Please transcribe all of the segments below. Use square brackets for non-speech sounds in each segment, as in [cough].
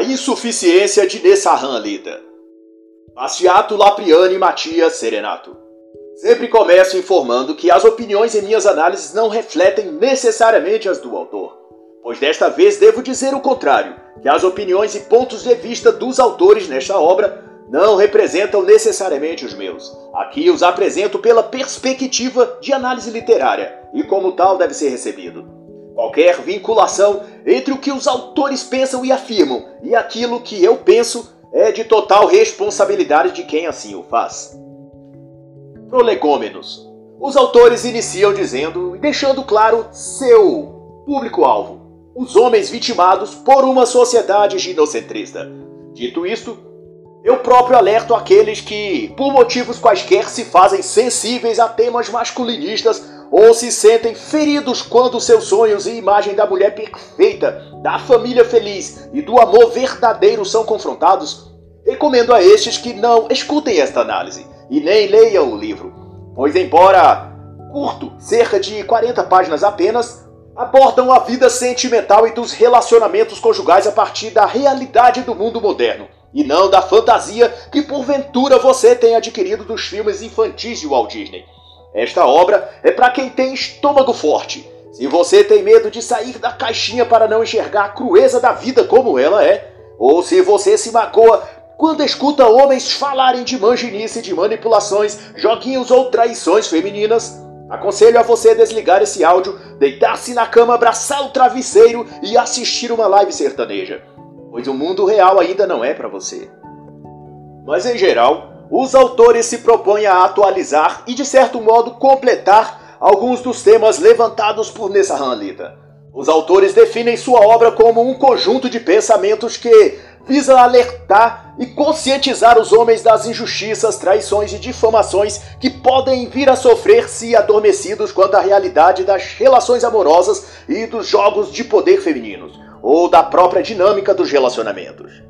A insuficiência de Nessahan lida. Bastiato Lapriani Matias Serenato. Sempre começo informando que as opiniões em minhas análises não refletem necessariamente as do autor, pois desta vez devo dizer o contrário, que as opiniões e pontos de vista dos autores nesta obra não representam necessariamente os meus. Aqui os apresento pela perspectiva de análise literária e como tal deve ser recebido. Qualquer vinculação entre o que os autores pensam e afirmam e aquilo que eu penso é de total responsabilidade de quem assim o faz. Prolegômenos. Os autores iniciam dizendo e deixando claro seu público-alvo: os homens vitimados por uma sociedade ginocentrista. Dito isto, eu próprio alerto aqueles que, por motivos quaisquer, se fazem sensíveis a temas masculinistas ou se sentem feridos quando seus sonhos e imagem da mulher perfeita, da família feliz e do amor verdadeiro são confrontados, recomendo a estes que não escutem esta análise e nem leiam o livro, pois, embora curto, cerca de 40 páginas apenas, abordam a vida sentimental e dos relacionamentos conjugais a partir da realidade do mundo moderno e não da fantasia que porventura você tem adquirido dos filmes infantis de Walt Disney. Esta obra é para quem tem estômago forte. Se você tem medo de sair da caixinha para não enxergar a crueza da vida como ela é, ou se você se magoa quando escuta homens falarem de manginice, de manipulações, joguinhos ou traições femininas, aconselho a você desligar esse áudio, deitar-se na cama, abraçar o travesseiro e assistir uma live sertaneja, pois o mundo real ainda não é para você. Mas em geral, os autores se propõem a atualizar e, de certo modo, completar alguns dos temas levantados por Nessahan Lita. Os autores definem sua obra como um conjunto de pensamentos que visa alertar e conscientizar os homens das injustiças, traições e difamações que podem vir a sofrer se adormecidos quanto à realidade das relações amorosas e dos jogos de poder femininos, ou da própria dinâmica dos relacionamentos.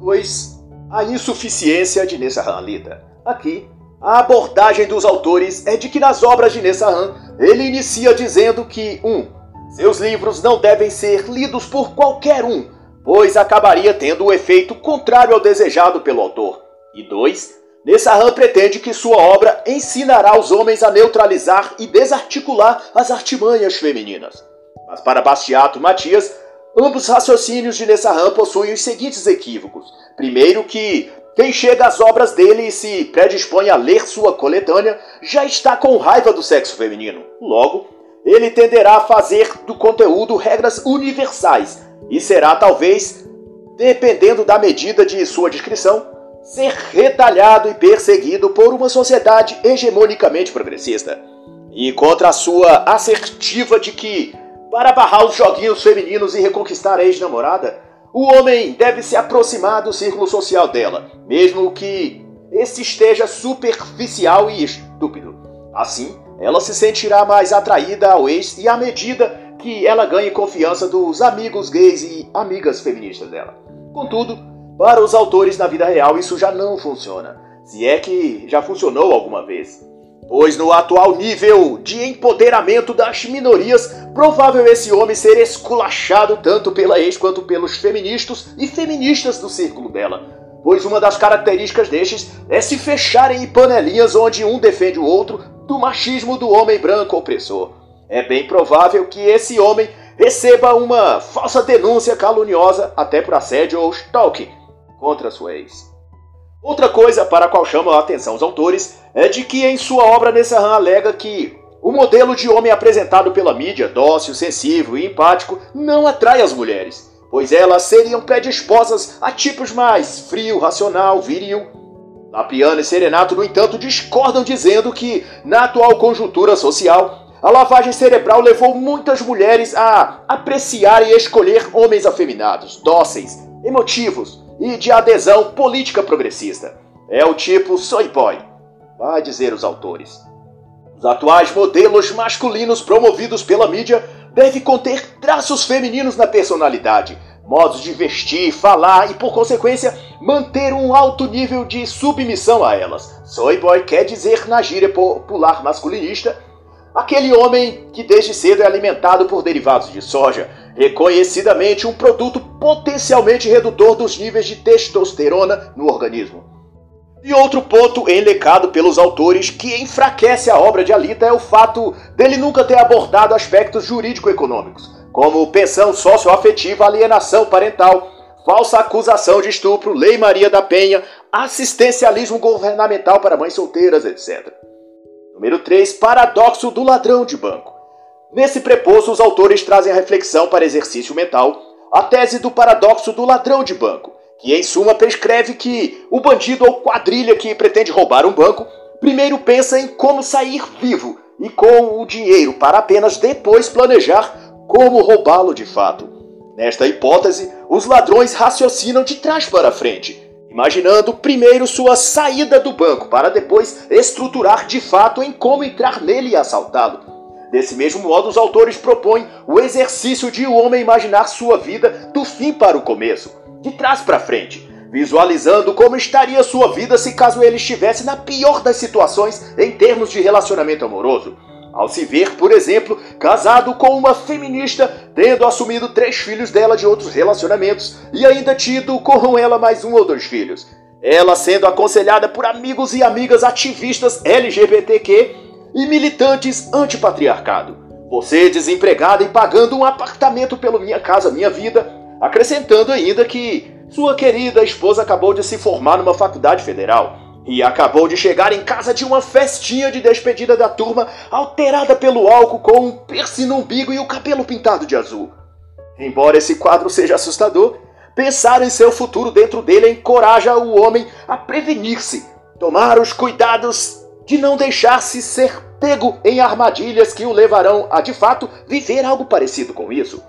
Pois a insuficiência de Nessahan lida. Aqui, a abordagem dos autores é de que nas obras de Nessahan ele inicia dizendo que 1. Um, seus livros não devem ser lidos por qualquer um, pois acabaria tendo o efeito contrário ao desejado pelo autor. E 2. Nessahan pretende que sua obra ensinará os homens a neutralizar e desarticular as artimanhas femininas. Mas para Bastiato Matias, ambos raciocínios de Nessahan possuem os seguintes equívocos. Primeiro que quem chega às obras dele e se predispõe a ler sua coletânea já está com raiva do sexo feminino. Logo, ele tenderá a fazer do conteúdo regras universais e será talvez, dependendo da medida de sua descrição, ser retalhado e perseguido por uma sociedade hegemonicamente progressista. E contra a sua assertiva de que, para barrar os joguinhos femininos e reconquistar a ex-namorada, o homem deve se aproximar do círculo social dela, mesmo que esse esteja superficial e estúpido. Assim, ela se sentirá mais atraída ao ex e à medida que ela ganhe confiança dos amigos gays e amigas feministas dela. Contudo, para os autores na vida real isso já não funciona, se é que já funcionou alguma vez. Pois no atual nível de empoderamento das minorias, provável esse homem ser esculachado tanto pela ex quanto pelos feministas e feministas do círculo dela. Pois uma das características destes é se fecharem em panelinhas onde um defende o outro do machismo do homem branco opressor. É bem provável que esse homem receba uma falsa denúncia caluniosa até por assédio ou stalking contra sua ex. Outra coisa para a qual chamam a atenção os autores é de que em sua obra Nessahan alega que o modelo de homem apresentado pela mídia, dócil, sensível e empático, não atrai as mulheres, pois elas seriam predispostas a tipos mais frio, racional, viril. Lapiano e Serenato, no entanto, discordam dizendo que, na atual conjuntura social, a lavagem cerebral levou muitas mulheres a apreciar e escolher homens afeminados, dóceis, emotivos, e de adesão política progressista. É o tipo soy boy, vai dizer os autores. Os atuais modelos masculinos promovidos pela mídia devem conter traços femininos na personalidade, modos de vestir, falar e, por consequência, manter um alto nível de submissão a elas. Soy boy quer dizer, na gíria popular masculinista, aquele homem que desde cedo é alimentado por derivados de soja, reconhecidamente um produto potencialmente redutor dos níveis de testosterona no organismo. E outro ponto enlecado pelos autores que enfraquece a obra de Alita é o fato dele nunca ter abordado aspectos jurídico-econômicos, como pensão socioafetiva, alienação parental, falsa acusação de estupro, Lei Maria da Penha, assistencialismo governamental para mães solteiras, etc. Número 3. Paradoxo do ladrão de banco. Nesse preposto, os autores trazem a reflexão para exercício mental, a tese do paradoxo do ladrão de banco, que em suma prescreve que o bandido ou quadrilha que pretende roubar um banco primeiro pensa em como sair vivo e com o dinheiro para apenas depois planejar como roubá-lo de fato. Nesta hipótese, os ladrões raciocinam de trás para frente, imaginando primeiro sua saída do banco para depois estruturar de fato em como entrar nele e assaltá-lo. Desse mesmo modo, os autores propõem o exercício de o homem imaginar sua vida do fim para o começo, de trás para frente, visualizando como estaria sua vida se caso ele estivesse na pior das situações em termos de relacionamento amoroso. Ao se ver, por exemplo, casado com uma feminista, tendo assumido três filhos dela de outros relacionamentos e ainda tido com ela mais um ou dois filhos. Ela sendo aconselhada por amigos e amigas ativistas LGBTQ e militantes antipatriarcado. Você desempregada e pagando um apartamento pelo Minha Casa Minha Vida, acrescentando ainda que sua querida esposa acabou de se formar numa faculdade federal e acabou de chegar em casa de uma festinha de despedida da turma alterada pelo álcool com um piercing no umbigo e o cabelo pintado de azul. Embora esse quadro seja assustador, pensar em seu futuro dentro dele encoraja o homem a prevenir-se, tomar os cuidados de não deixar-se ser pego em armadilhas que o levarão a de fato viver algo parecido com isso.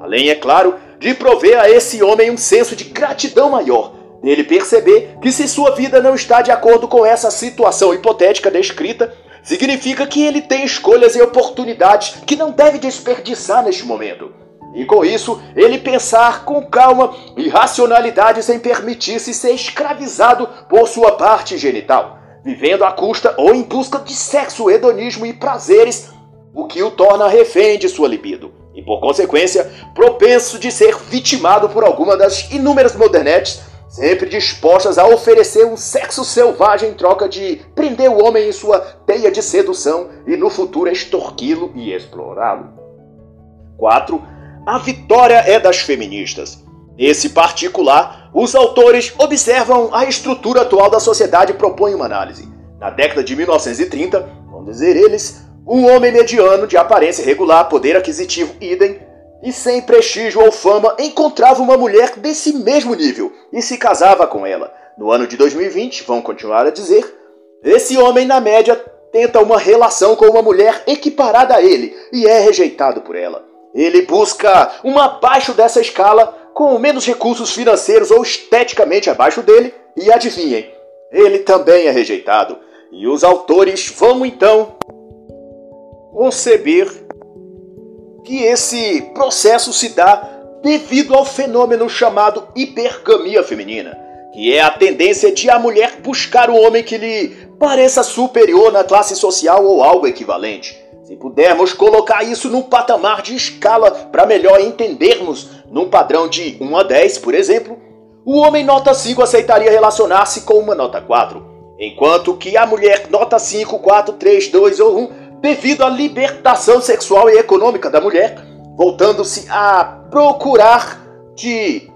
Além, é claro, de prover a esse homem um senso de gratidão maior, dele perceber que se sua vida não está de acordo com essa situação hipotética descrita, significa que ele tem escolhas e oportunidades que não deve desperdiçar neste momento. E com isso, ele pensar com calma e racionalidade sem permitir-se ser escravizado por sua parte genital vivendo à custa ou em busca de sexo, hedonismo e prazeres, o que o torna refém de sua libido e, por consequência, propenso de ser vitimado por alguma das inúmeras modernetes, sempre dispostas a oferecer um sexo selvagem em troca de prender o homem em sua teia de sedução e no futuro extorquí-lo e explorá-lo. 4. A vitória é das feministas. Nesse particular, os autores observam a estrutura atual da sociedade e propõem uma análise. Na década de 1930, vamos dizer eles, um homem mediano de aparência regular, poder aquisitivo idem, e sem prestígio ou fama, encontrava uma mulher desse mesmo nível e se casava com ela. No ano de 2020, vão continuar a dizer, esse homem, na média, tenta uma relação com uma mulher equiparada a ele e é rejeitado por ela. Ele busca uma abaixo dessa escala com menos recursos financeiros ou esteticamente abaixo dele, e adivinhem, ele também é rejeitado. E os autores vão então conceber que esse processo se dá devido ao fenômeno chamado hipergamia feminina, que é a tendência de a mulher buscar um homem que lhe pareça superior na classe social ou algo equivalente. Se pudermos colocar isso num patamar de escala para melhor entendermos, num padrão de 1 a 10, por exemplo, o homem nota 5 aceitaria relacionar-se com uma nota 4, enquanto que a mulher nota 5, 4, 3, 2 ou 1, devido à libertação sexual e econômica da mulher, voltando-se a procurar de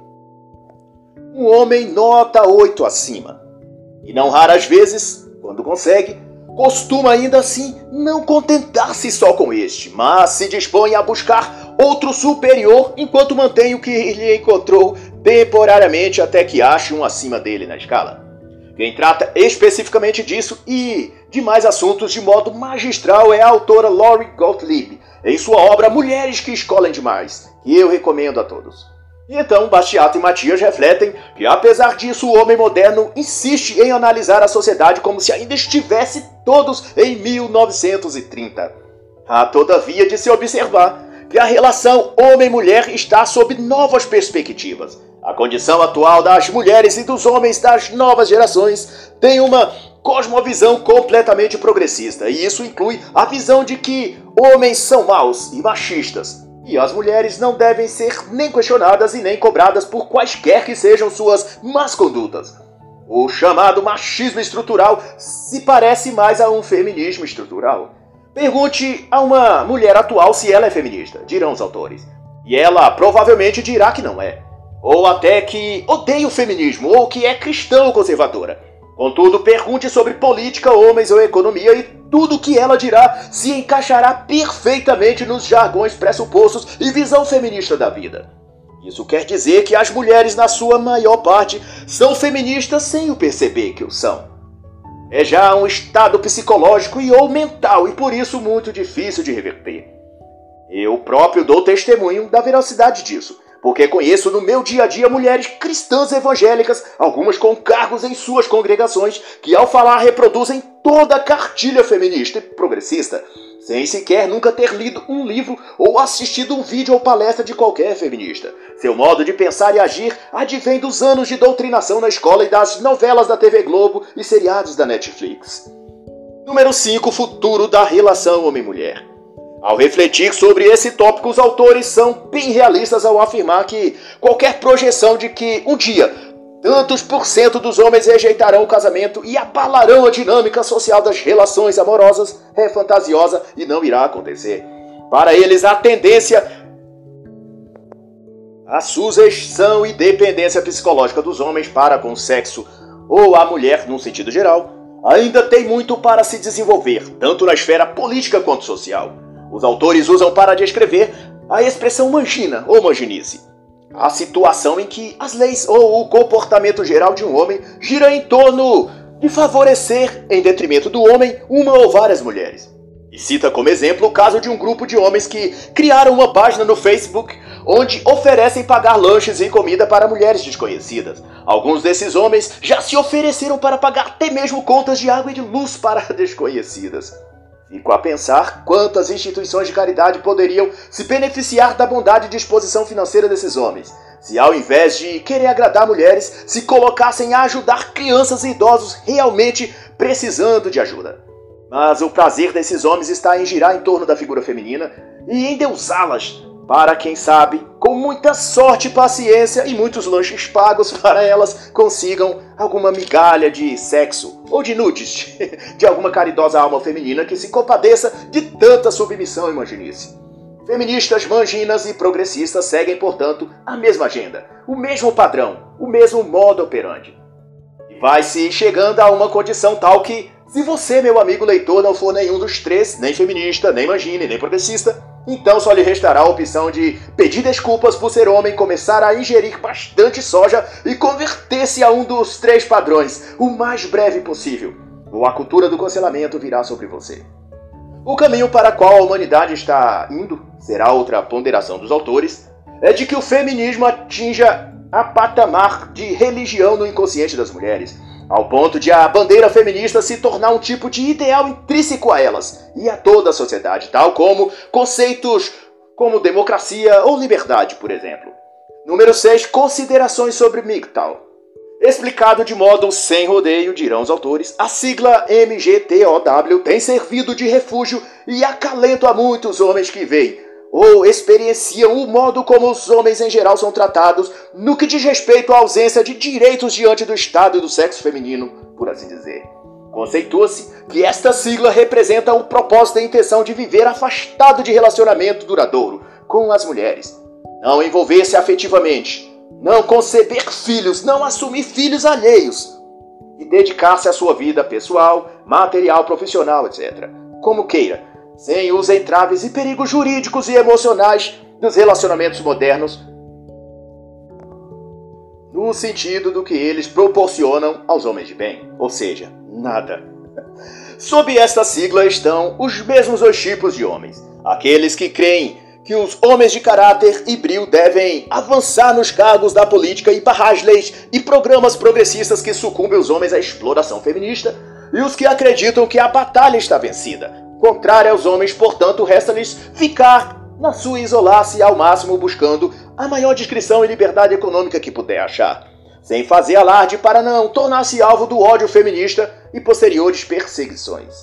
um homem nota 8 acima. E não raras vezes, quando consegue, costuma ainda assim não contentar-se só com este, mas se dispõe a buscar outro superior enquanto mantém o que ele encontrou temporariamente até que ache um acima dele na escala. Quem trata especificamente disso e de mais assuntos de modo magistral é a autora Lori Gottlieb, em sua obra Mulheres que Escolhem Demais, que eu recomendo a todos. E então Bastiato e Matias refletem que, apesar disso, o homem moderno insiste em analisar a sociedade como se ainda estivesse todos em 1930. Há, todavia, de se observar que a relação homem-mulher está sob novas perspectivas. A condição atual das mulheres e dos homens das novas gerações tem uma cosmovisão completamente progressista, e isso inclui a visão de que homens são maus e machistas, E as mulheres não devem ser nem questionadas e nem cobradas por quaisquer que sejam suas más condutas. O chamado machismo estrutural se parece mais a um feminismo estrutural. Pergunte a uma mulher atual se ela é feminista, dirão os autores. E ela provavelmente dirá que não é. Ou até que odeia o feminismo, ou que é cristã ou conservadora. Contudo, pergunte sobre política, homens ou economia e tudo que ela dirá se encaixará perfeitamente nos jargões pressupostos e visão feminista da vida. Isso quer dizer que as mulheres, na sua maior parte, são feministas sem o perceber que o são. É já um estado psicológico e ou mental e por isso muito difícil de reverter. Eu próprio dou testemunho da veracidade disso porque conheço no meu dia a dia mulheres cristãs evangélicas, algumas com cargos em suas congregações, que ao falar reproduzem toda a cartilha feminista e progressista, sem sequer nunca ter lido um livro ou assistido um vídeo ou palestra de qualquer feminista. Seu modo de pensar e agir advém dos anos de doutrinação na escola e das novelas da TV Globo e seriados da Netflix. Número 5. Futuro da relação homem-mulher. Ao refletir sobre esse tópico, os autores são bem realistas ao afirmar que qualquer projeção de que um dia tantos por cento dos homens rejeitarão o casamento e abalarão a dinâmica social das relações amorosas é fantasiosa e não irá acontecer. Para eles, a tendência a sujeição e dependência psicológica dos homens para com o sexo ou a mulher, num sentido geral, ainda tem muito para se desenvolver, tanto na esfera política quanto social. Os autores usam para descrever a expressão mangina ou manginice. A situação em que as leis ou o comportamento geral de um homem gira em torno de favorecer, em detrimento do homem, uma ou várias mulheres. E cita como exemplo o caso de um grupo de homens que criaram uma página no Facebook onde oferecem pagar lanches e comida para mulheres desconhecidas. Alguns desses homens já se ofereceram para pagar até mesmo contas de água e de luz para [laughs] desconhecidas. Fico a pensar quantas instituições de caridade poderiam se beneficiar da bondade e disposição financeira desses homens, se ao invés de querer agradar mulheres, se colocassem a ajudar crianças e idosos realmente precisando de ajuda. Mas o prazer desses homens está em girar em torno da figura feminina e endeusá-las, para quem sabe, com muita sorte paciência e muitos lanches pagos [laughs] para elas consigam alguma migalha de sexo ou de nudes [laughs] de alguma caridosa alma feminina que se compadeça de tanta submissão e manginice. Feministas, manginas e progressistas seguem, portanto, a mesma agenda, o mesmo padrão, o mesmo modo operandi. E vai-se chegando a uma condição tal que, se você, meu amigo leitor, não for nenhum dos três, nem feminista, nem mangine, nem progressista, então só lhe restará a opção de pedir desculpas por ser homem, começar a ingerir bastante soja e converter-se a um dos três padrões o mais breve possível. Ou a cultura do cancelamento virá sobre você. O caminho para qual a humanidade está indo, será outra ponderação dos autores, é de que o feminismo atinja a patamar de religião no inconsciente das mulheres ao ponto de a bandeira feminista se tornar um tipo de ideal intrínseco a elas e a toda a sociedade, tal como conceitos como democracia ou liberdade, por exemplo. Número 6. Considerações sobre MGTOW. Explicado de modo sem rodeio, dirão os autores, a sigla MGTOW tem servido de refúgio e acalento a muitos homens que veem ou experienciam o modo como os homens em geral são tratados no que diz respeito à ausência de direitos diante do Estado e do sexo feminino, por assim dizer. Conceitua-se que esta sigla representa o propósito e a intenção de viver afastado de relacionamento duradouro com as mulheres, não envolver-se afetivamente, não conceber filhos, não assumir filhos alheios e dedicar-se à sua vida pessoal, material, profissional, etc. Como queira sem os entraves e perigos jurídicos e emocionais dos relacionamentos modernos, no sentido do que eles proporcionam aos homens de bem, ou seja, nada. Sob esta sigla estão os mesmos dois tipos de homens: aqueles que creem que os homens de caráter e brio devem avançar nos cargos da política e barrar leis e programas progressistas que sucumbem os homens à exploração feminista, e os que acreditam que a batalha está vencida, Contrário aos homens, portanto, resta-lhes ficar na sua isolar-se ao máximo buscando a maior discrição e liberdade econômica que puder achar, sem fazer alarde para não tornar-se alvo do ódio feminista e posteriores perseguições.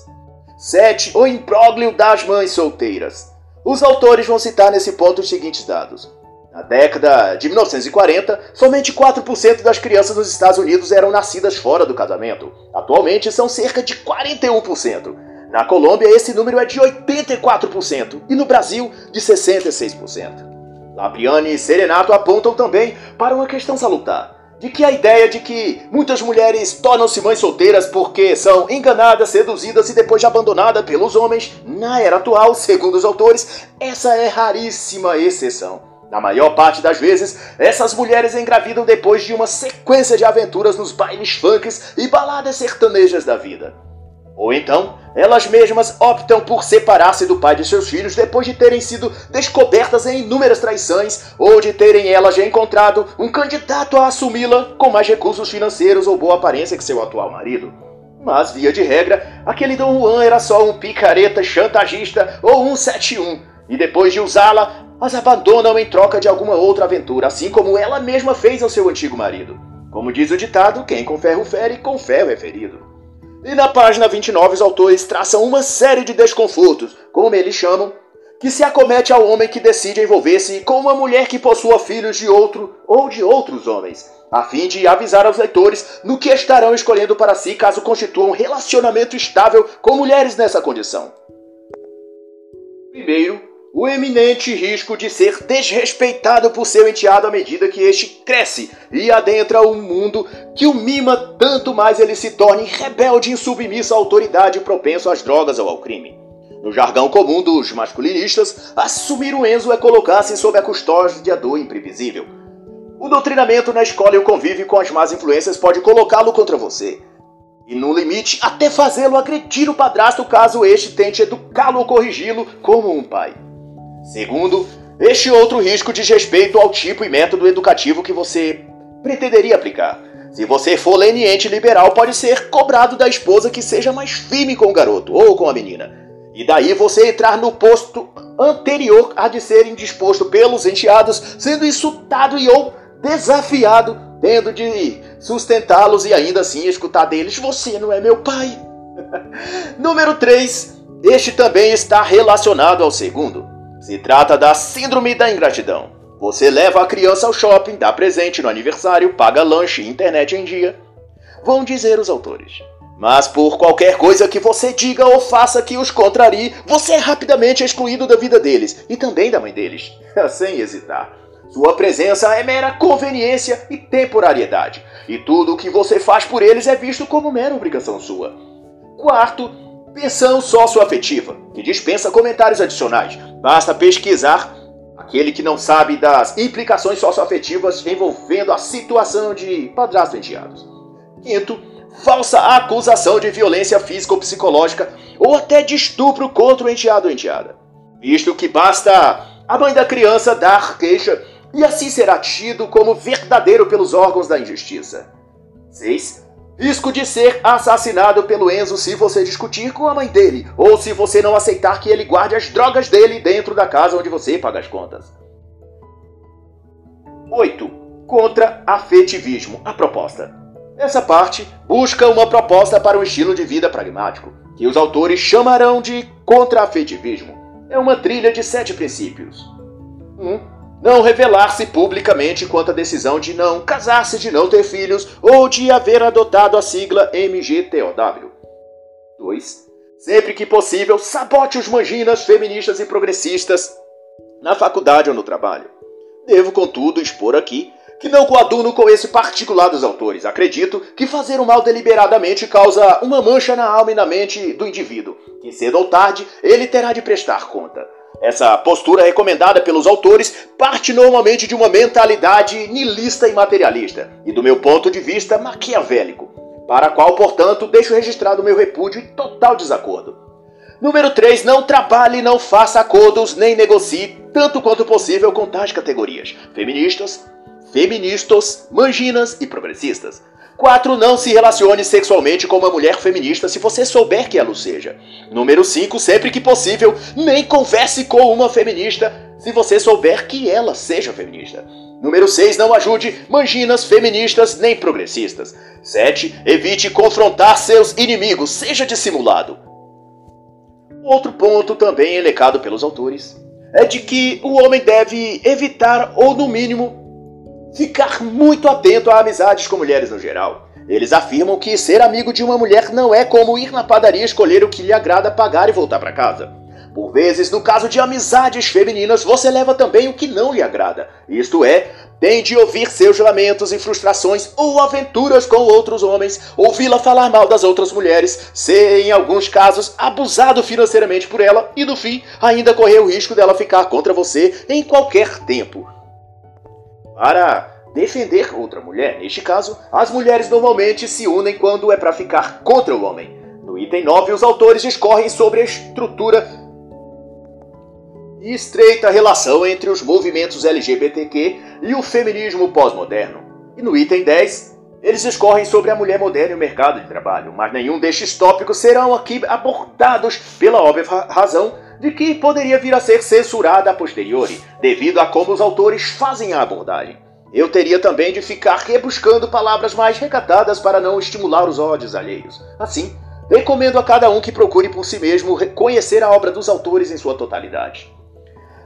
7. O imbróglio das mães solteiras. Os autores vão citar nesse ponto os seguintes dados. Na década de 1940, somente 4% das crianças nos Estados Unidos eram nascidas fora do casamento. Atualmente são cerca de 41%. Na Colômbia, esse número é de 84% e no Brasil, de 66%. Labriane e Serenato apontam também para uma questão salutar de que a ideia de que muitas mulheres tornam-se mães solteiras porque são enganadas, seduzidas e depois abandonadas pelos homens, na era atual, segundo os autores, essa é raríssima exceção. Na maior parte das vezes, essas mulheres engravidam depois de uma sequência de aventuras nos bailes funks e baladas sertanejas da vida. Ou então, elas mesmas optam por separar-se do pai de seus filhos depois de terem sido descobertas em inúmeras traições ou de terem elas encontrado um candidato a assumi-la com mais recursos financeiros ou boa aparência que seu atual marido. Mas, via de regra, aquele Dom Juan era só um picareta chantagista ou um 71, e depois de usá-la, as abandonam em troca de alguma outra aventura, assim como ela mesma fez ao seu antigo marido. Como diz o ditado, quem com ferro fere, com ferro é ferido. E na página 29 os autores traçam uma série de desconfortos, como eles chamam, que se acomete ao homem que decide envolver-se com uma mulher que possua filhos de outro ou de outros homens, a fim de avisar aos leitores no que estarão escolhendo para si caso constituam um relacionamento estável com mulheres nessa condição. Primeiro, o eminente risco de ser desrespeitado por seu enteado à medida que este cresce e adentra um mundo que o mima tanto mais ele se torne rebelde e insubmisso à autoridade propenso às drogas ou ao crime. No jargão comum dos masculinistas, assumir o Enzo é colocar-se sob a custódia do imprevisível. O doutrinamento na escola e o convívio com as más influências pode colocá-lo contra você. E no limite, até fazê-lo agredir o padrasto caso este tente educá-lo ou corrigi-lo como um pai. Segundo, este outro risco diz respeito ao tipo e método educativo que você pretenderia aplicar. Se você for leniente liberal, pode ser cobrado da esposa que seja mais firme com o garoto ou com a menina. E daí você entrar no posto anterior a de ser indisposto pelos enteados, sendo insultado e ou desafiado, tendo de sustentá-los e ainda assim escutar deles: Você não é meu pai. [laughs] Número 3. Este também está relacionado ao segundo. Se trata da síndrome da ingratidão. Você leva a criança ao shopping, dá presente no aniversário, paga lanche e internet em dia. Vão dizer os autores. Mas por qualquer coisa que você diga ou faça que os contrarie, você é rapidamente excluído da vida deles e também da mãe deles, [laughs] sem hesitar. Sua presença é mera conveniência e temporariedade, e tudo o que você faz por eles é visto como mera obrigação sua. Quarto, Pensão socioafetiva, que dispensa comentários adicionais. Basta pesquisar aquele que não sabe das implicações socioafetivas envolvendo a situação de padrasto enteados. Quinto, falsa acusação de violência física ou psicológica ou até de estupro contra o enteado ou enteada. Visto que basta a mãe da criança dar queixa e assim será tido como verdadeiro pelos órgãos da injustiça. 6. Risco de ser assassinado pelo Enzo se você discutir com a mãe dele, ou se você não aceitar que ele guarde as drogas dele dentro da casa onde você paga as contas. 8. Contra-afetivismo. A proposta. Essa parte busca uma proposta para um estilo de vida pragmático, que os autores chamarão de contra-afetivismo. É uma trilha de sete princípios. 1. Um, não revelar-se publicamente quanto à decisão de não casar-se, de não ter filhos ou de haver adotado a sigla MGTOW. 2. Sempre que possível, sabote os manginas feministas e progressistas na faculdade ou no trabalho. Devo, contudo, expor aqui que não coaduno com esse particular dos autores. Acredito que fazer o mal deliberadamente causa uma mancha na alma e na mente do indivíduo, que cedo ou tarde ele terá de prestar conta. Essa postura recomendada pelos autores parte normalmente de uma mentalidade nihilista e materialista, e do meu ponto de vista maquiavélico, para a qual, portanto, deixo registrado meu repúdio e total desacordo. Número 3. Não trabalhe, não faça acordos, nem negocie, tanto quanto possível, com tais categorias: feministas, feministas, manginas e progressistas. 4. Não se relacione sexualmente com uma mulher feminista se você souber que ela o seja. Número 5. Sempre que possível, nem converse com uma feminista se você souber que ela seja feminista. Número 6. Não ajude manginas feministas nem progressistas. 7. Evite confrontar seus inimigos, seja dissimulado. Outro ponto também elecado pelos autores é de que o homem deve evitar, ou no mínimo, ficar muito atento a amizades com mulheres no geral. Eles afirmam que ser amigo de uma mulher não é como ir na padaria escolher o que lhe agrada, pagar e voltar para casa. Por vezes, no caso de amizades femininas, você leva também o que não lhe agrada. Isto é, tem de ouvir seus lamentos e frustrações ou aventuras com outros homens, ouvi-la falar mal das outras mulheres, ser, em alguns casos, abusado financeiramente por ela e, no fim, ainda correr o risco dela ficar contra você em qualquer tempo. Para defender outra mulher, neste caso, as mulheres normalmente se unem quando é para ficar contra o homem. No item 9, os autores discorrem sobre a estrutura e estreita relação entre os movimentos LGBTQ e o feminismo pós-moderno. E no item 10, eles discorrem sobre a mulher moderna e o mercado de trabalho, mas nenhum destes tópicos serão aqui abordados pela óbvia razão de que poderia vir a ser censurada a posteriori, devido a como os autores fazem a abordagem. Eu teria também de ficar rebuscando palavras mais recatadas para não estimular os ódios alheios. Assim, recomendo a cada um que procure por si mesmo conhecer a obra dos autores em sua totalidade.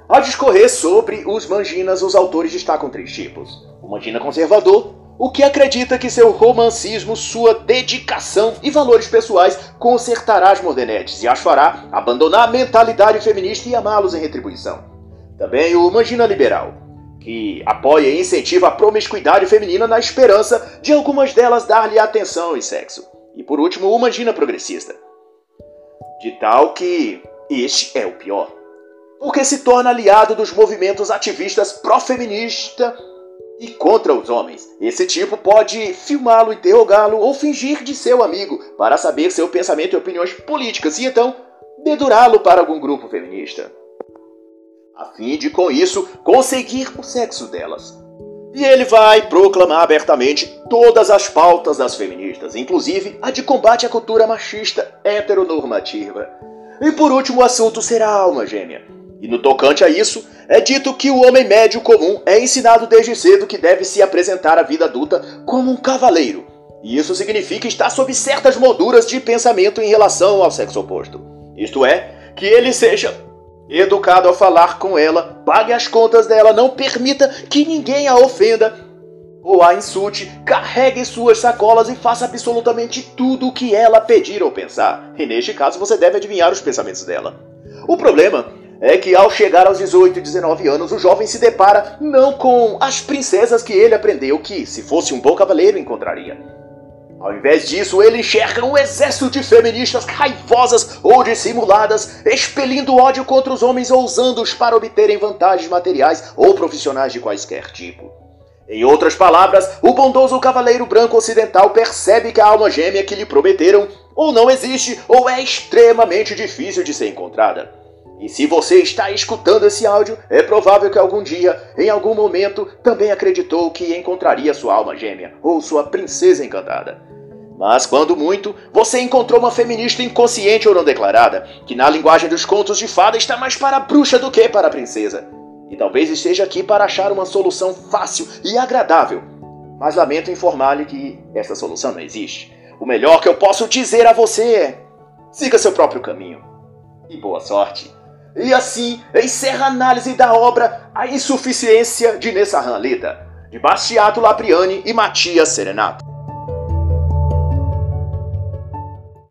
Ao discorrer sobre os manginas, os autores destacam três tipos. O mangina conservador, o que acredita que seu romancismo, sua dedicação e valores pessoais consertará as modernetes e as fará abandonar a mentalidade feminista e amá-los em retribuição. Também o mangina liberal, que apoia e incentiva a promiscuidade feminina na esperança de algumas delas dar-lhe atenção e sexo. E por último, o mangina progressista. De tal que este é o pior porque se torna aliado dos movimentos ativistas pró-feminista e contra os homens. Esse tipo pode filmá-lo, interrogá-lo ou fingir de seu amigo para saber seu pensamento e opiniões políticas e então dedurá-lo para algum grupo feminista, a fim de com isso conseguir o sexo delas. E ele vai proclamar abertamente todas as pautas das feministas, inclusive a de combate à cultura machista heteronormativa. E por último, o assunto será a alma gêmea e no tocante a isso, é dito que o homem médio comum é ensinado desde cedo que deve se apresentar à vida adulta como um cavaleiro. E isso significa estar sob certas molduras de pensamento em relação ao sexo oposto. Isto é, que ele seja educado ao falar com ela, pague as contas dela, não permita que ninguém a ofenda ou a insulte, carregue suas sacolas e faça absolutamente tudo o que ela pedir ou pensar. E neste caso você deve adivinhar os pensamentos dela. O problema é que ao chegar aos 18 e 19 anos, o jovem se depara não com as princesas que ele aprendeu que, se fosse um bom cavaleiro, encontraria. Ao invés disso, ele enxerga um exército de feministas raivosas ou dissimuladas, expelindo ódio contra os homens ou usando-os para obterem vantagens materiais ou profissionais de quaisquer tipo. Em outras palavras, o bondoso cavaleiro branco ocidental percebe que a alma gêmea que lhe prometeram ou não existe ou é extremamente difícil de ser encontrada. E se você está escutando esse áudio, é provável que algum dia, em algum momento, também acreditou que encontraria sua alma gêmea ou sua princesa encantada. Mas quando muito, você encontrou uma feminista inconsciente ou não declarada, que na linguagem dos contos de fada está mais para a bruxa do que para a princesa. E talvez esteja aqui para achar uma solução fácil e agradável. Mas lamento informar-lhe que essa solução não existe. O melhor que eu posso dizer a você é: siga seu próprio caminho. E boa sorte. E assim encerra a análise da obra A Insuficiência de Nessahan Leda, de Bastiato Lapriani e Matias Serenato.